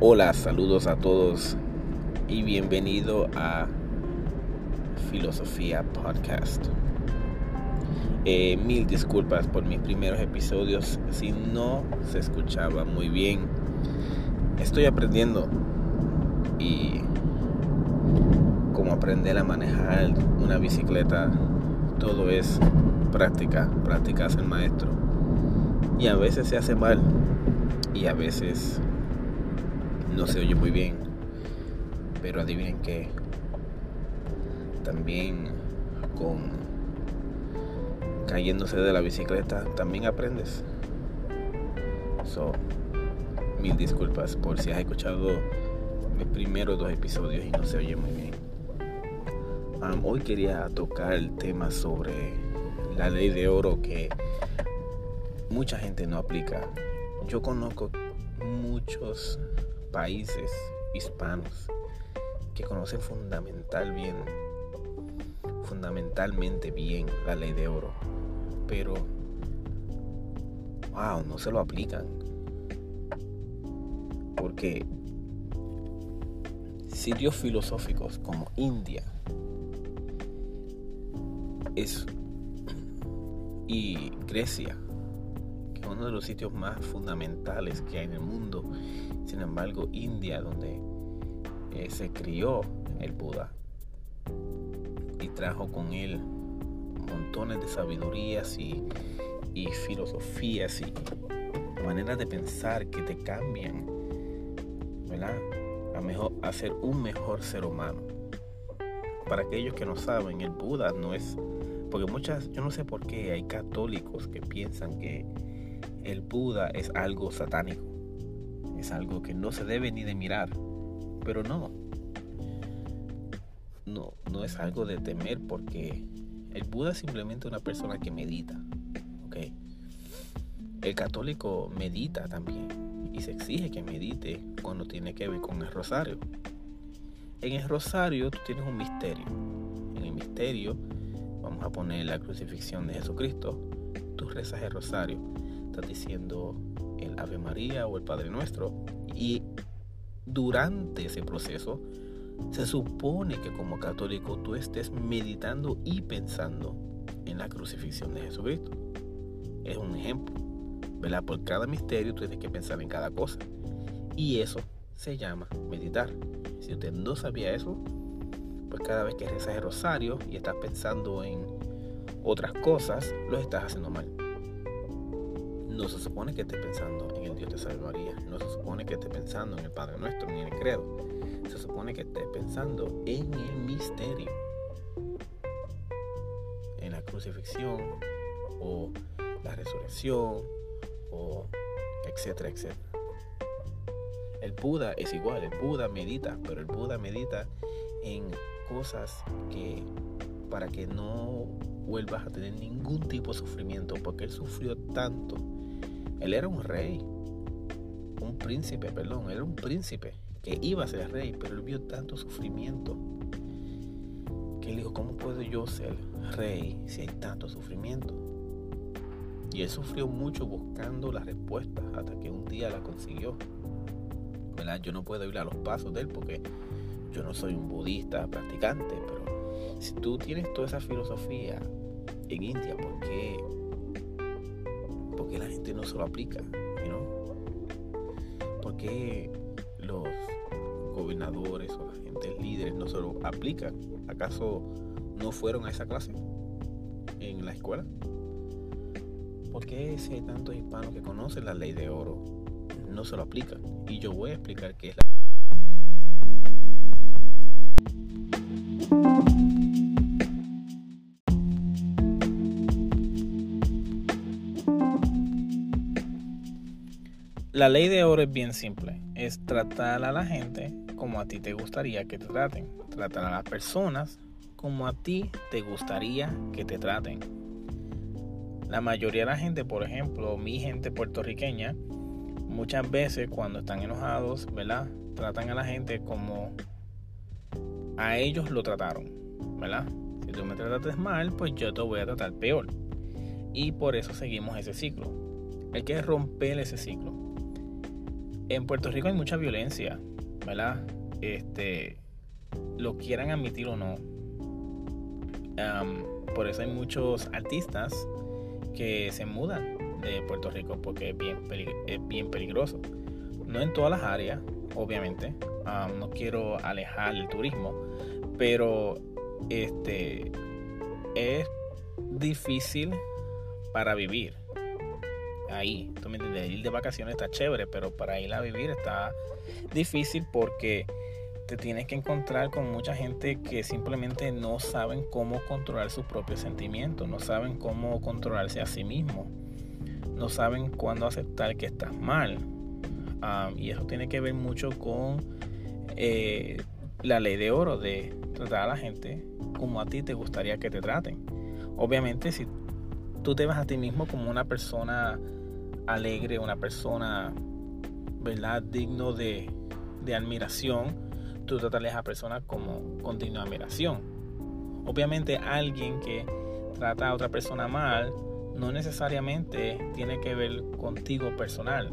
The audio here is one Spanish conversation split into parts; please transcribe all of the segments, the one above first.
Hola, saludos a todos y bienvenido a Filosofía Podcast. Eh, mil disculpas por mis primeros episodios si no se escuchaba muy bien. Estoy aprendiendo y como aprender a manejar una bicicleta, todo es práctica, práctica hace el maestro. Y a veces se hace mal y a veces no se oye muy bien. Pero adivinen que también con cayéndose de la bicicleta también aprendes. So, mil disculpas por si has escuchado mis primeros dos episodios y no se oye muy bien. Hoy quería tocar el tema sobre la ley de oro que mucha gente no aplica. Yo conozco muchos países hispanos que conocen fundamental bien, fundamentalmente bien la ley de oro, pero wow, no se lo aplican. Porque sitios filosóficos como India es y Grecia uno de los sitios más fundamentales que hay en el mundo. Sin embargo, India, donde eh, se crió el Buda y trajo con él montones de sabidurías y, y filosofías y maneras de pensar que te cambian, ¿verdad? A, mejor, a ser un mejor ser humano. Para aquellos que no saben, el Buda no es porque muchas, yo no sé por qué hay católicos que piensan que el Buda es algo satánico. Es algo que no se debe ni de mirar. Pero no. No, no es algo de temer porque el Buda es simplemente una persona que medita. ¿okay? El católico medita también y se exige que medite cuando tiene que ver con el rosario. En el rosario tú tienes un misterio. En el misterio vamos a poner la crucifixión de Jesucristo. Tú rezas el rosario diciendo el Ave María o el Padre Nuestro. Y durante ese proceso se supone que como católico tú estés meditando y pensando en la crucifixión de Jesucristo. Es un ejemplo. ¿verdad? Por cada misterio tú tienes que pensar en cada cosa. Y eso se llama meditar. Si usted no sabía eso, pues cada vez que rezas el rosario y estás pensando en otras cosas, lo estás haciendo mal no se supone que esté pensando en el Dios de Salvaría, no se supone que esté pensando en el Padre Nuestro ni en el credo, se supone que esté pensando en el misterio, en la crucifixión o la resurrección o etcétera, etcétera. El Buda es igual, el Buda medita, pero el Buda medita en cosas que para que no vuelvas a tener ningún tipo de sufrimiento, porque él sufrió tanto él era un rey, un príncipe, perdón, era un príncipe que iba a ser rey, pero él vio tanto sufrimiento que él dijo, ¿cómo puedo yo ser rey si hay tanto sufrimiento? Y él sufrió mucho buscando la respuesta hasta que un día la consiguió. ¿Verdad? Yo no puedo ir a los pasos de él porque yo no soy un budista practicante, pero si tú tienes toda esa filosofía en India, ¿por qué porque la gente no se lo aplica, ¿no? Porque los gobernadores o la gente líderes no se lo aplican. ¿Acaso no fueron a esa clase en la escuela? ¿Por qué si hay tantos hispanos que conocen la ley de oro no se lo aplican? Y yo voy a explicar qué es la La ley de oro es bien simple. Es tratar a la gente como a ti te gustaría que te traten. Tratar a las personas como a ti te gustaría que te traten. La mayoría de la gente, por ejemplo, mi gente puertorriqueña, muchas veces cuando están enojados, ¿verdad? Tratan a la gente como a ellos lo trataron, ¿verdad? Si tú me tratas mal, pues yo te voy a tratar peor. Y por eso seguimos ese ciclo. Hay que romper ese ciclo en Puerto Rico hay mucha violencia, ¿verdad? Este, lo quieran admitir o no. por eso hay muchos artistas que se mudan de Puerto Rico porque es bien, es bien peligroso. No en todas las áreas, obviamente. no quiero alejar el turismo, pero este es difícil para vivir ahí. ¿Tú me entiendes? Ir de vacaciones está chévere, pero para ir a vivir está difícil porque te tienes que encontrar con mucha gente que simplemente no saben cómo controlar sus propios sentimientos, no saben cómo controlarse a sí mismos, no saben cuándo aceptar que estás mal. y eso tiene que ver mucho con eh, la ley de oro de tratar a la gente como a ti te gustaría que te traten. Obviamente si tú te vas a ti mismo como una persona alegre, una persona, ¿verdad? Digno de, admiración, tú tratarles a personas como con digno de admiración. Obviamente alguien que trata a otra persona mal no necesariamente tiene que ver contigo personal.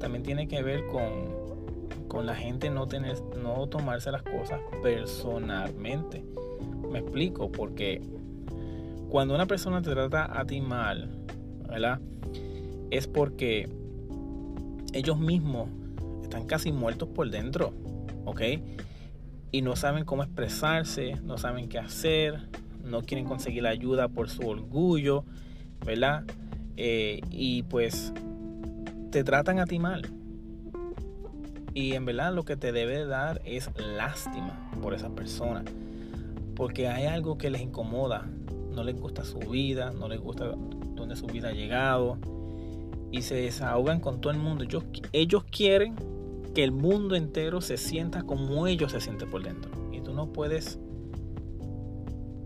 También tiene que ver con, con la gente no, tener, no tomarse las cosas personalmente. Me explico, porque cuando una persona te trata a ti mal, ¿verdad? Es porque ellos mismos están casi muertos por dentro, ¿ok? Y no saben cómo expresarse, no saben qué hacer, no quieren conseguir la ayuda por su orgullo, ¿verdad? Eh, y pues te tratan a ti mal. Y en verdad lo que te debe dar es lástima por esa persona. Porque hay algo que les incomoda no les gusta su vida, no les gusta dónde su vida ha llegado y se desahogan con todo el mundo. Ellos, quieren que el mundo entero se sienta como ellos se sienten por dentro. Y tú no puedes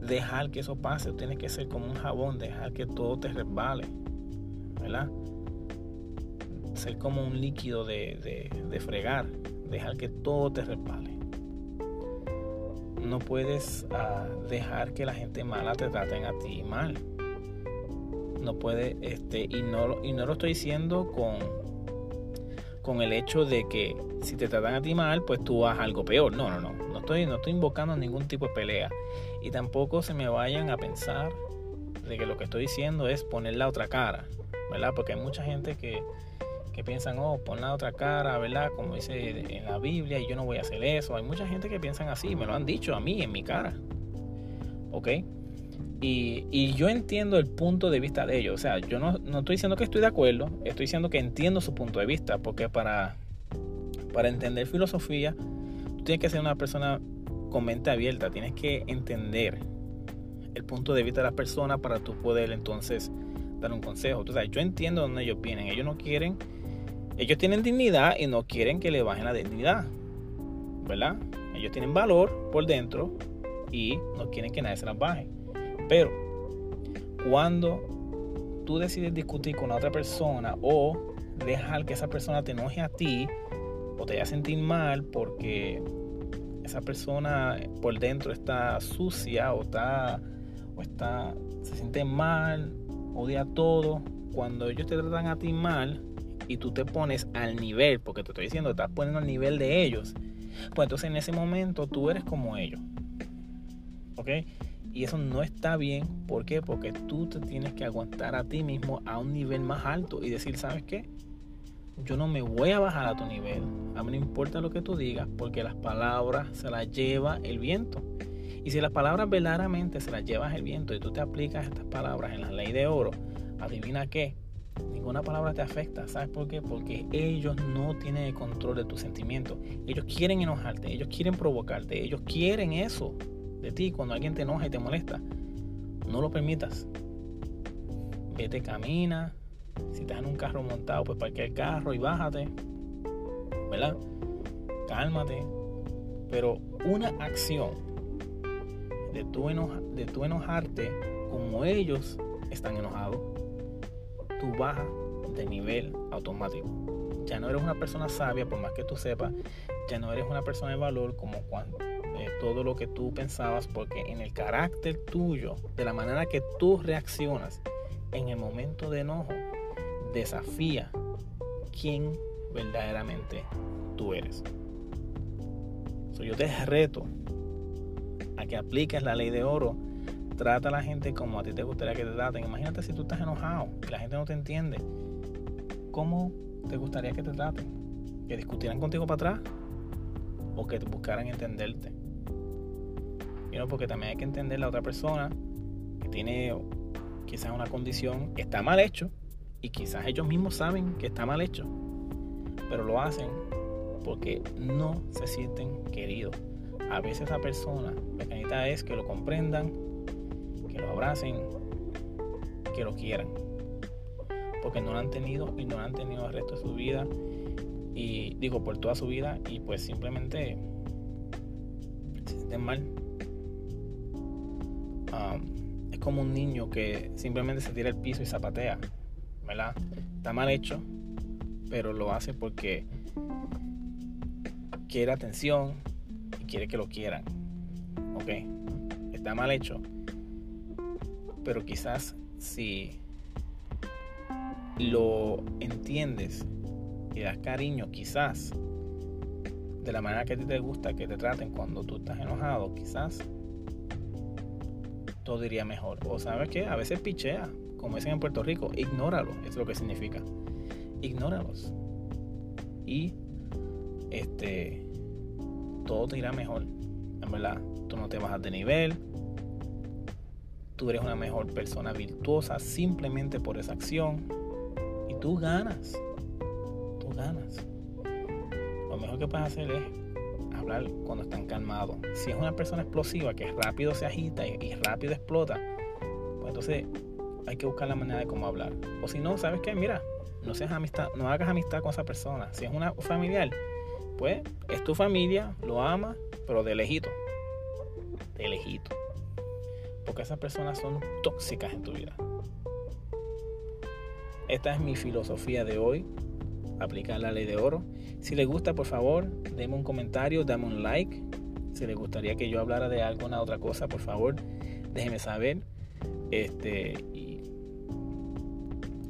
dejar que eso pase. Tú tienes que ser como un jabón, dejar que todo te resbale. ¿Verdad? Ser como un líquido de, de fregar. Dejar que todo te resbale no puedes ah, dejar que la gente mala te traten a ti mal. No puede, este, y no, y no lo estoy diciendo con, con el hecho de que si te tratan a ti mal, pues tú hagas algo peor. No, no, no. No estoy, no estoy invocando ningún tipo de pelea. Y tampoco se me vayan a pensar de que lo que estoy diciendo es poner la otra cara. ¿Verdad? Porque hay mucha gente que que piensan, oh, pon la otra cara, ¿verdad? Como dice en la Biblia, y yo no voy a hacer eso. Hay mucha gente que piensan así, me lo han dicho a mí, en mi cara. ¿Ok? Y, yo entiendo el punto de vista de ellos. O sea, yo no, estoy diciendo que estoy de acuerdo, estoy diciendo que entiendo su punto de vista, porque para, para entender filosofía, tú tienes que ser una persona con mente abierta, tienes que entender el punto de vista de la persona para tú poder entonces dar un consejo. Entonces, yo entiendo dónde ellos vienen. Ellos no quieren ellos tienen dignidad y no quieren que le bajen la dignidad. ¿Verdad? Ellos tienen valor por dentro y no quieren que nadie se las baje. Pero cuando tú decides discutir con otra persona o dejar que esa persona te enoje a ti o te haga sentir mal porque esa persona por dentro está sucia o está o está se siente mal, odia todo, cuando ellos te tratan a ti mal, y tú te pones al nivel, porque te estoy diciendo, estás poniendo al nivel de ellos, pues entonces en ese momento tú eres como ellos. ¿Ok? Y eso no está bien. ¿Por qué? Porque tú te tienes que aguantar a ti mismo a un nivel más alto y decir, ¿sabes qué? Yo no me voy a bajar a tu nivel. A mí no importa lo que tú digas, porque las palabras se las lleva el viento. Y si las palabras verdaderamente se las llevas el viento y tú te aplicas estas palabras en la ley de oro, adivina qué, ninguna palabra te afecta. ¿Sabes por qué? Porque ellos no tienen el control de tus sentimientos. Ellos quieren enojarte, ellos quieren provocarte, ellos quieren eso de ti cuando alguien te enoja y te molesta. No lo permitas. Vete, camina. Si estás en un carro montado, pues parquea el carro y bájate. ¿Verdad? Cálmate. Pero una acción de tu, de tu enojarte como ellos están enojados tú bajas de nivel automático. Ya no eres una persona sabia, por más que tú sepas, ya no eres una persona de valor como cuando eh, todo lo que tú pensabas, porque en el carácter tuyo, de la manera que tú reaccionas en el momento de enojo, desafía quién verdaderamente tú eres. yo te reto a que apliques la ley de oro. Trata a la gente como a ti te gustaría que te traten. Imagínate si tú estás enojado y la gente no te entiende. ¿Cómo te gustaría que te traten? ¿Que discutieran contigo para atrás? ¿O que buscaran entenderte? porque también hay que entender la otra persona que tiene quizás una condición, está mal hecho, y quizás ellos mismos saben que está mal hecho, pero lo hacen porque no se sienten queridos. A veces esa persona, la canita es que lo comprendan, que lo abracen, que lo quieran. Porque no lo han tenido y no lo han tenido el resto de su vida. Y digo, por toda su vida. Y pues simplemente se sienten mal. es como un niño que simplemente se tira al piso y zapatea. ¿Verdad? Está mal hecho. Pero lo hace porque quiere atención y quiere que lo quieran. ¿Ok? Está mal hecho. Pero quizás si lo entiendes y das cariño, quizás de la manera que a ti te gusta que te traten cuando tú estás enojado, quizás todo iría mejor. O sabes que a veces pichea, como dicen en Puerto Rico, ignóralo, es lo que significa. Ignóralos. Y este, todo te irá mejor. En verdad, tú no te bajas de nivel. Tú eres una mejor persona virtuosa simplemente por esa acción. Y tú ganas. Tú ganas. Lo mejor que puedes hacer es hablar cuando están calmados. Si es una persona explosiva que rápido se agita y, rápido explota, pues entonces hay que buscar la manera de cómo hablar. O si no, ¿sabes qué? Mira, no seas amistad, no hagas amistad con esa persona. Si es una familiar, pues es tu familia, lo ama, pero de lejito. De lejito. Porque esas personas son tóxicas en tu vida. Esta es mi filosofía de hoy. Aplicar la ley de oro. Si les gusta, por favor, denme un comentario, dame un like. Si les gustaría que yo hablara de alguna otra cosa, por favor, déjenme saber. Este, y,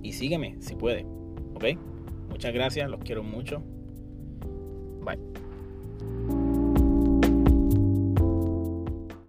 y sígueme si puede. ¿Ok? Muchas gracias, los quiero mucho.